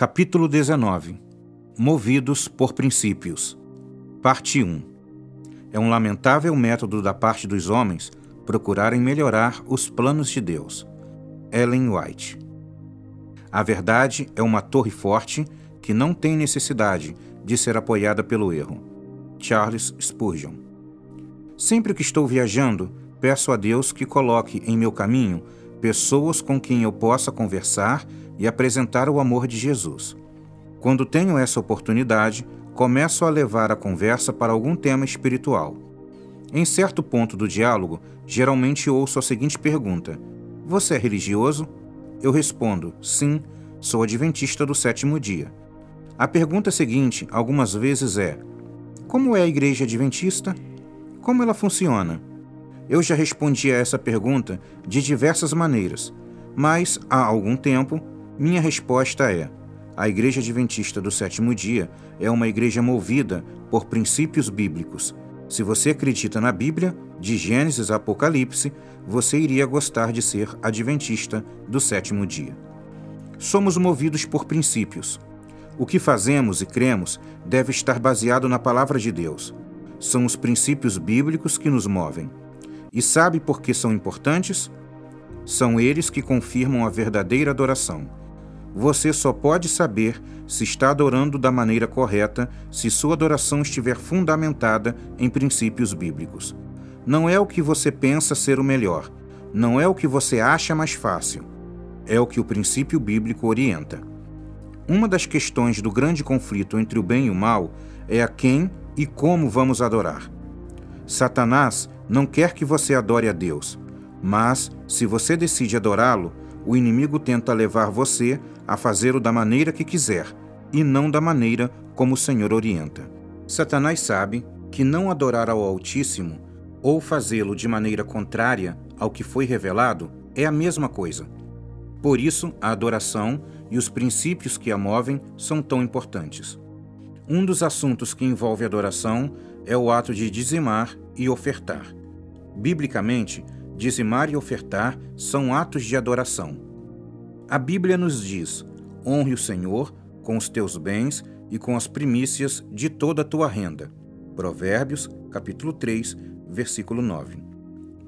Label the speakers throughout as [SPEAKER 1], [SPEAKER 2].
[SPEAKER 1] Capítulo 19 Movidos por Princípios. Parte 1 É um lamentável método da parte dos homens procurarem melhorar os planos de Deus. Ellen White. A verdade é uma torre forte que não tem necessidade de ser apoiada pelo erro. Charles Spurgeon. Sempre que estou viajando, peço a Deus que coloque em meu caminho pessoas com quem eu possa conversar e apresentar o amor de Jesus. Quando tenho essa oportunidade, começo a levar a conversa para algum tema espiritual. Em certo ponto do diálogo, geralmente ouço a seguinte pergunta: Você é religioso? Eu respondo: Sim, sou adventista do sétimo dia. A pergunta seguinte, algumas vezes, é: Como é a igreja adventista? Como ela funciona? Eu já respondi a essa pergunta de diversas maneiras, mas há algum tempo minha resposta é: a Igreja Adventista do Sétimo Dia é uma igreja movida por princípios bíblicos. Se você acredita na Bíblia, de Gênesis a Apocalipse, você iria gostar de ser adventista do sétimo dia. Somos movidos por princípios. O que fazemos e cremos deve estar baseado na palavra de Deus. São os princípios bíblicos que nos movem. E sabe por que são importantes? São eles que confirmam a verdadeira adoração. Você só pode saber se está adorando da maneira correta se sua adoração estiver fundamentada em princípios bíblicos. Não é o que você pensa ser o melhor, não é o que você acha mais fácil, é o que o princípio bíblico orienta. Uma das questões do grande conflito entre o bem e o mal é a quem e como vamos adorar. Satanás não quer que você adore a Deus, mas, se você decide adorá-lo, o inimigo tenta levar você a fazê-lo da maneira que quiser e não da maneira como o Senhor orienta. Satanás sabe que não adorar ao Altíssimo ou fazê-lo de maneira contrária ao que foi revelado é a mesma coisa. Por isso, a adoração e os princípios que a movem são tão importantes. Um dos assuntos que envolve adoração é o ato de dizimar e ofertar. Biblicamente, Dizimar e ofertar são atos de adoração. A Bíblia nos diz: honre o Senhor com os teus bens e com as primícias de toda a tua renda. Provérbios, capítulo 3, versículo 9.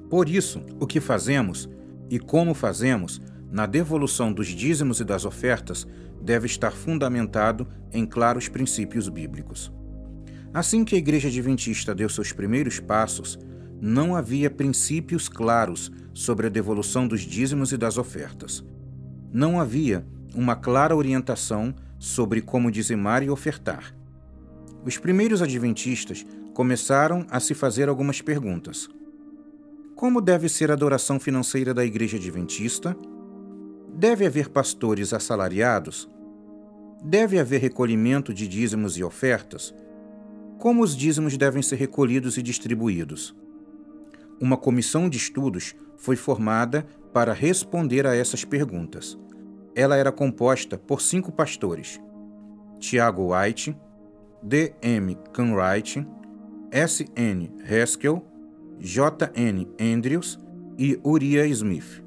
[SPEAKER 1] Por isso, o que fazemos e como fazemos na devolução dos dízimos e das ofertas deve estar fundamentado em claros princípios bíblicos. Assim que a Igreja Adventista deu seus primeiros passos, não havia princípios claros sobre a devolução dos dízimos e das ofertas. Não havia uma clara orientação sobre como dizimar e ofertar. Os primeiros adventistas começaram a se fazer algumas perguntas. Como deve ser a adoração financeira da igreja adventista? Deve haver pastores assalariados? Deve haver recolhimento de dízimos e ofertas? Como os dízimos devem ser recolhidos e distribuídos? uma comissão de estudos foi formada para responder a essas perguntas. Ela era composta por cinco pastores: Tiago White, D. M. Canwright, S. N. Haskell, J. N. Andrews e Uriah Smith.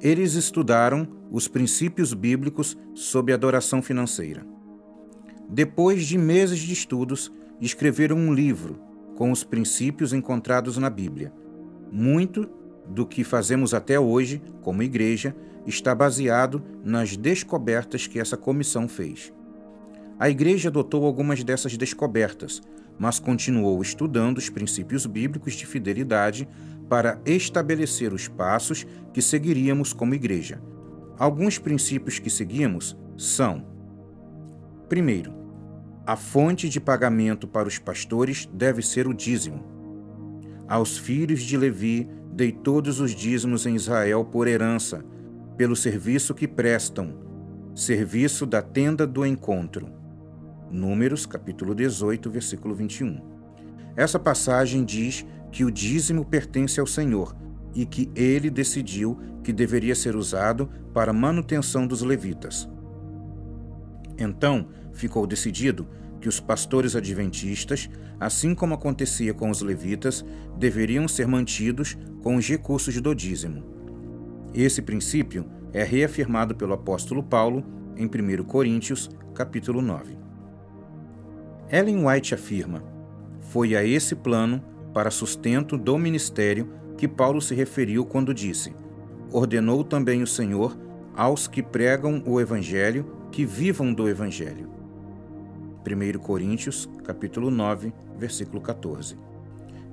[SPEAKER 1] Eles estudaram os princípios bíblicos sobre adoração financeira. Depois de meses de estudos, escreveram um livro com os princípios encontrados na Bíblia, muito do que fazemos até hoje, como igreja, está baseado nas descobertas que essa comissão fez. A igreja adotou algumas dessas descobertas, mas continuou estudando os princípios bíblicos de fidelidade para estabelecer os passos que seguiríamos como igreja. Alguns princípios que seguimos são: primeiro, a fonte de pagamento para os pastores deve ser o dízimo. Aos filhos de Levi dei todos os dízimos em Israel por herança, pelo serviço que prestam, serviço da tenda do encontro. Números, capítulo 18, versículo 21. Essa passagem diz que o dízimo pertence ao Senhor e que ele decidiu que deveria ser usado para manutenção dos levitas. Então, ficou decidido que os pastores adventistas, assim como acontecia com os levitas, deveriam ser mantidos com os recursos do dízimo. Esse princípio é reafirmado pelo apóstolo Paulo em 1 Coríntios, capítulo 9. Ellen White afirma: Foi a esse plano para sustento do ministério que Paulo se referiu quando disse: Ordenou também o Senhor aos que pregam o evangelho que vivam do evangelho. 1 Coríntios, capítulo 9, versículo 14.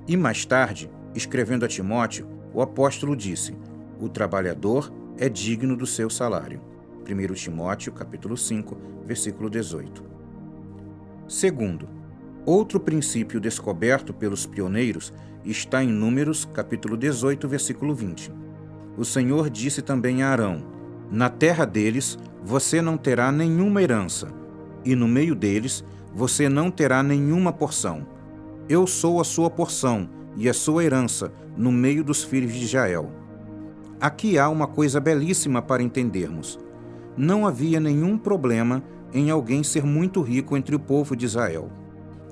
[SPEAKER 1] E mais tarde, escrevendo a Timóteo, o apóstolo disse: O trabalhador é digno do seu salário. 1 Timóteo, capítulo 5, versículo 18. Segundo, outro princípio descoberto pelos pioneiros está em Números, capítulo 18, versículo 20. O Senhor disse também a Arão: Na terra deles você não terá nenhuma herança, e no meio deles você não terá nenhuma porção. Eu sou a sua porção e a sua herança no meio dos filhos de Israel. Aqui há uma coisa belíssima para entendermos. Não havia nenhum problema em alguém ser muito rico entre o povo de Israel.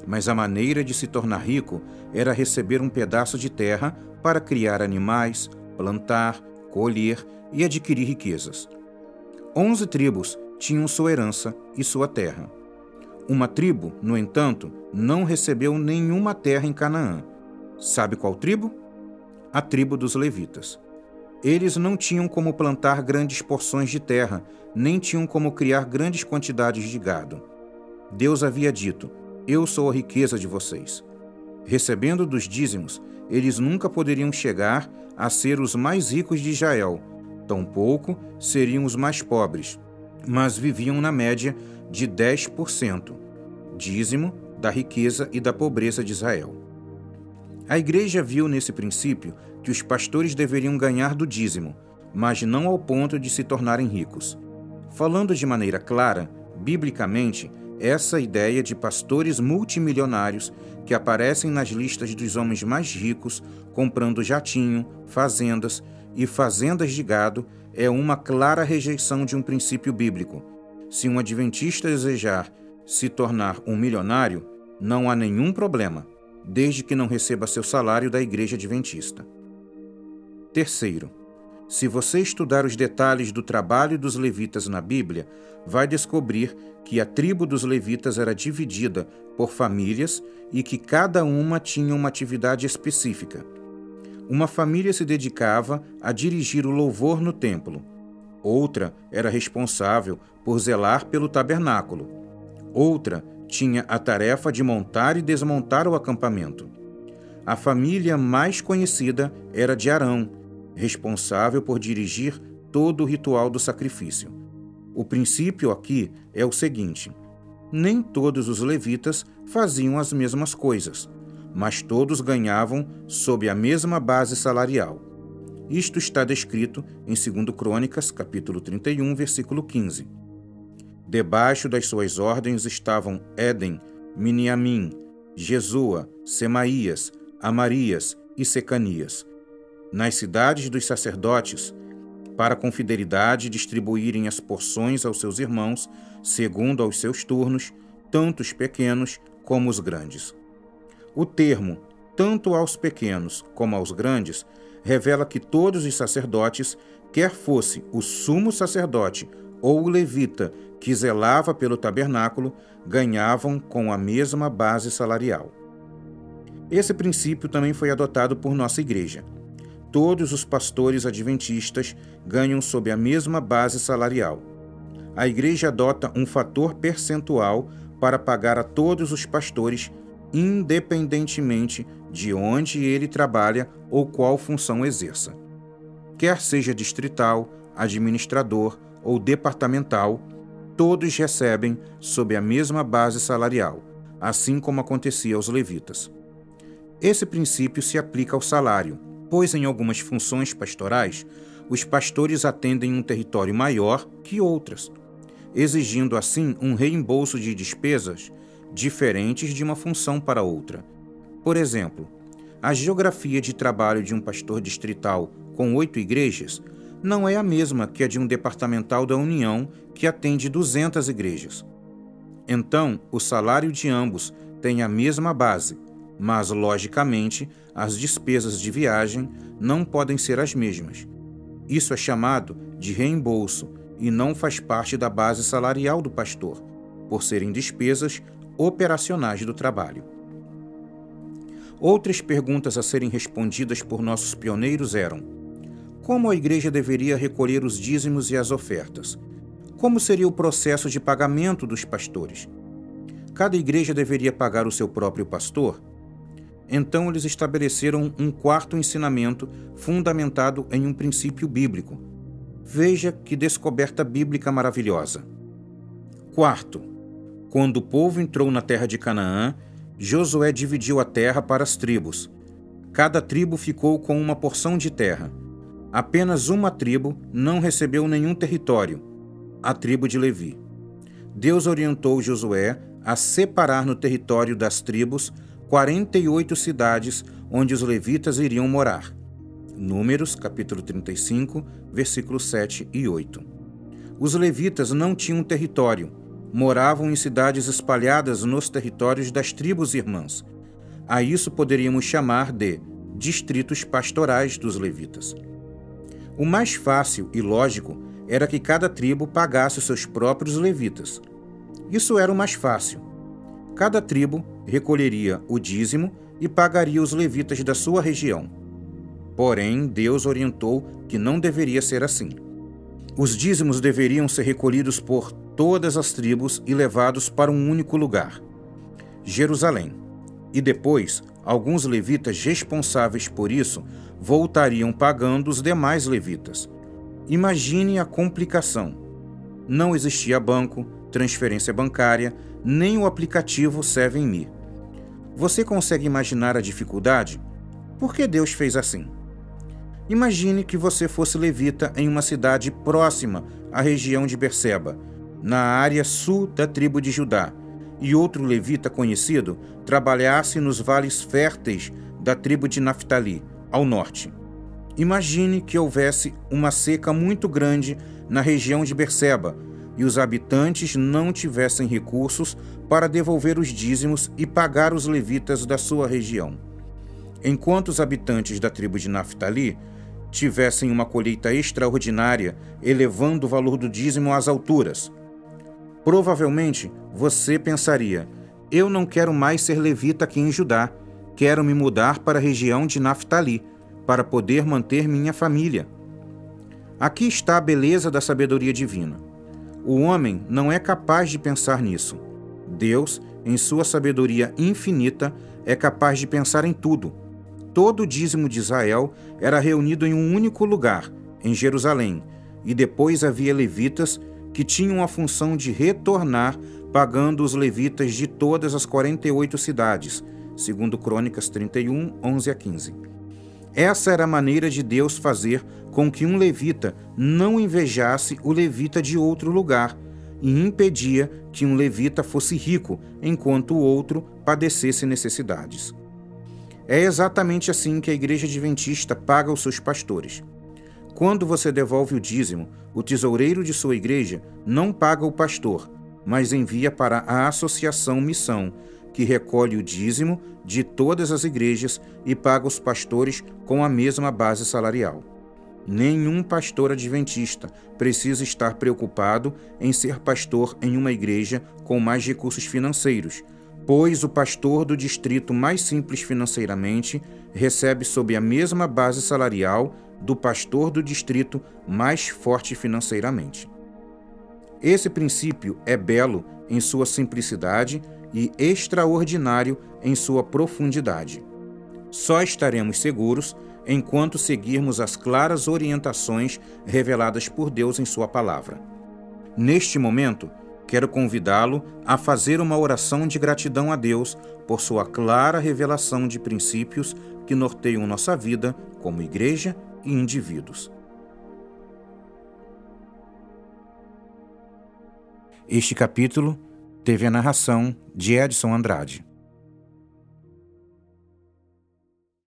[SPEAKER 1] Mas a maneira de se tornar rico era receber um pedaço de terra para criar animais, plantar, colher e adquirir riquezas. Onze tribos tinham sua herança e sua terra. Uma tribo, no entanto, não recebeu nenhuma terra em Canaã. Sabe qual tribo? A tribo dos levitas. Eles não tinham como plantar grandes porções de terra, nem tinham como criar grandes quantidades de gado. Deus havia dito: Eu sou a riqueza de vocês. Recebendo dos dízimos, eles nunca poderiam chegar a ser os mais ricos de Israel, tampouco seriam os mais pobres, mas viviam na média de 10%, dízimo da riqueza e da pobreza de Israel. A igreja viu nesse princípio que os pastores deveriam ganhar do dízimo, mas não ao ponto de se tornarem ricos. Falando de maneira clara, biblicamente, essa ideia de pastores multimilionários que aparecem nas listas dos homens mais ricos, comprando jatinho, fazendas e fazendas de gado, é uma clara rejeição de um princípio bíblico. Se um adventista desejar se tornar um milionário, não há nenhum problema, desde que não receba seu salário da igreja adventista. Terceiro, se você estudar os detalhes do trabalho dos levitas na Bíblia, vai descobrir que a tribo dos levitas era dividida por famílias e que cada uma tinha uma atividade específica. Uma família se dedicava a dirigir o louvor no templo. Outra era responsável por zelar pelo tabernáculo. Outra tinha a tarefa de montar e desmontar o acampamento. A família mais conhecida era de Arão, responsável por dirigir todo o ritual do sacrifício. O princípio aqui é o seguinte: nem todos os levitas faziam as mesmas coisas, mas todos ganhavam sob a mesma base salarial. Isto está descrito em 2 Crônicas, capítulo 31, versículo 15. Debaixo das suas ordens estavam Éden, Miniamim, Jesua, Semaías, Amarias e Secanias nas cidades dos sacerdotes, para com fidelidade distribuírem as porções aos seus irmãos, segundo aos seus turnos, tanto os pequenos como os grandes. O termo, tanto aos pequenos como aos grandes, revela que todos os sacerdotes, quer fosse o sumo sacerdote ou o levita que zelava pelo tabernáculo, ganhavam com a mesma base salarial. Esse princípio também foi adotado por nossa igreja todos os pastores adventistas ganham sob a mesma base salarial. A igreja adota um fator percentual para pagar a todos os pastores, independentemente de onde ele trabalha ou qual função exerça. Quer seja distrital, administrador ou departamental, todos recebem sob a mesma base salarial, assim como acontecia aos levitas. Esse princípio se aplica ao salário pois em algumas funções pastorais os pastores atendem um território maior que outras, exigindo assim um reembolso de despesas diferentes de uma função para outra. Por exemplo, a geografia de trabalho de um pastor distrital com oito igrejas não é a mesma que a de um departamental da União que atende 200 igrejas. Então, o salário de ambos tem a mesma base, mas, logicamente, as despesas de viagem não podem ser as mesmas. Isso é chamado de reembolso e não faz parte da base salarial do pastor, por serem despesas operacionais do trabalho. Outras perguntas a serem respondidas por nossos pioneiros eram: como a igreja deveria recolher os dízimos e as ofertas? Como seria o processo de pagamento dos pastores? Cada igreja deveria pagar o seu próprio pastor? Então eles estabeleceram um quarto ensinamento fundamentado em um princípio bíblico. Veja que descoberta bíblica maravilhosa. Quarto, quando o povo entrou na terra de Canaã, Josué dividiu a terra para as tribos. Cada tribo ficou com uma porção de terra. Apenas uma tribo não recebeu nenhum território, a tribo de Levi. Deus orientou Josué a separar no território das tribos 48 cidades onde os levitas iriam morar. Números, capítulo 35, versículos 7 e 8. Os levitas não tinham território, moravam em cidades espalhadas nos territórios das tribos irmãs. A isso poderíamos chamar de distritos pastorais dos levitas. O mais fácil e lógico era que cada tribo pagasse seus próprios levitas. Isso era o mais fácil. Cada tribo recolheria o dízimo e pagaria os levitas da sua região. Porém, Deus orientou que não deveria ser assim. Os dízimos deveriam ser recolhidos por todas as tribos e levados para um único lugar, Jerusalém. E depois, alguns levitas responsáveis por isso voltariam pagando os demais levitas. Imagine a complicação. Não existia banco, transferência bancária, nem o aplicativo 7Me. Você consegue imaginar a dificuldade? Por que Deus fez assim? Imagine que você fosse levita em uma cidade próxima à região de Berseba, na área sul da tribo de Judá, e outro levita conhecido trabalhasse nos vales férteis da tribo de Naphtali, ao norte. Imagine que houvesse uma seca muito grande na região de Berseba, e os habitantes não tivessem recursos para devolver os dízimos e pagar os levitas da sua região. Enquanto os habitantes da tribo de Naphtali tivessem uma colheita extraordinária, elevando o valor do dízimo às alturas. Provavelmente você pensaria: eu não quero mais ser levita aqui em Judá, quero me mudar para a região de Naphtali, para poder manter minha família. Aqui está a beleza da sabedoria divina. O homem não é capaz de pensar nisso. Deus, em sua sabedoria infinita, é capaz de pensar em tudo. Todo o dízimo de Israel era reunido em um único lugar, em Jerusalém, e depois havia levitas que tinham a função de retornar pagando os levitas de todas as 48 cidades, segundo Crônicas 31, 11 a 15. Essa era a maneira de Deus fazer com que um levita não invejasse o levita de outro lugar e impedia que um levita fosse rico enquanto o outro padecesse necessidades. É exatamente assim que a Igreja Adventista paga os seus pastores. Quando você devolve o dízimo, o tesoureiro de sua igreja não paga o pastor, mas envia para a Associação Missão, que recolhe o dízimo de todas as igrejas e paga os pastores com a mesma base salarial. Nenhum pastor adventista precisa estar preocupado em ser pastor em uma igreja com mais recursos financeiros, pois o pastor do distrito mais simples financeiramente recebe sob a mesma base salarial do pastor do distrito mais forte financeiramente. Esse princípio é belo em sua simplicidade e extraordinário em sua profundidade. Só estaremos seguros enquanto seguirmos as claras orientações reveladas por Deus em Sua palavra. Neste momento, quero convidá-lo a fazer uma oração de gratidão a Deus por sua clara revelação de princípios que norteiam nossa vida como igreja e indivíduos. Este capítulo teve a narração de Edson Andrade.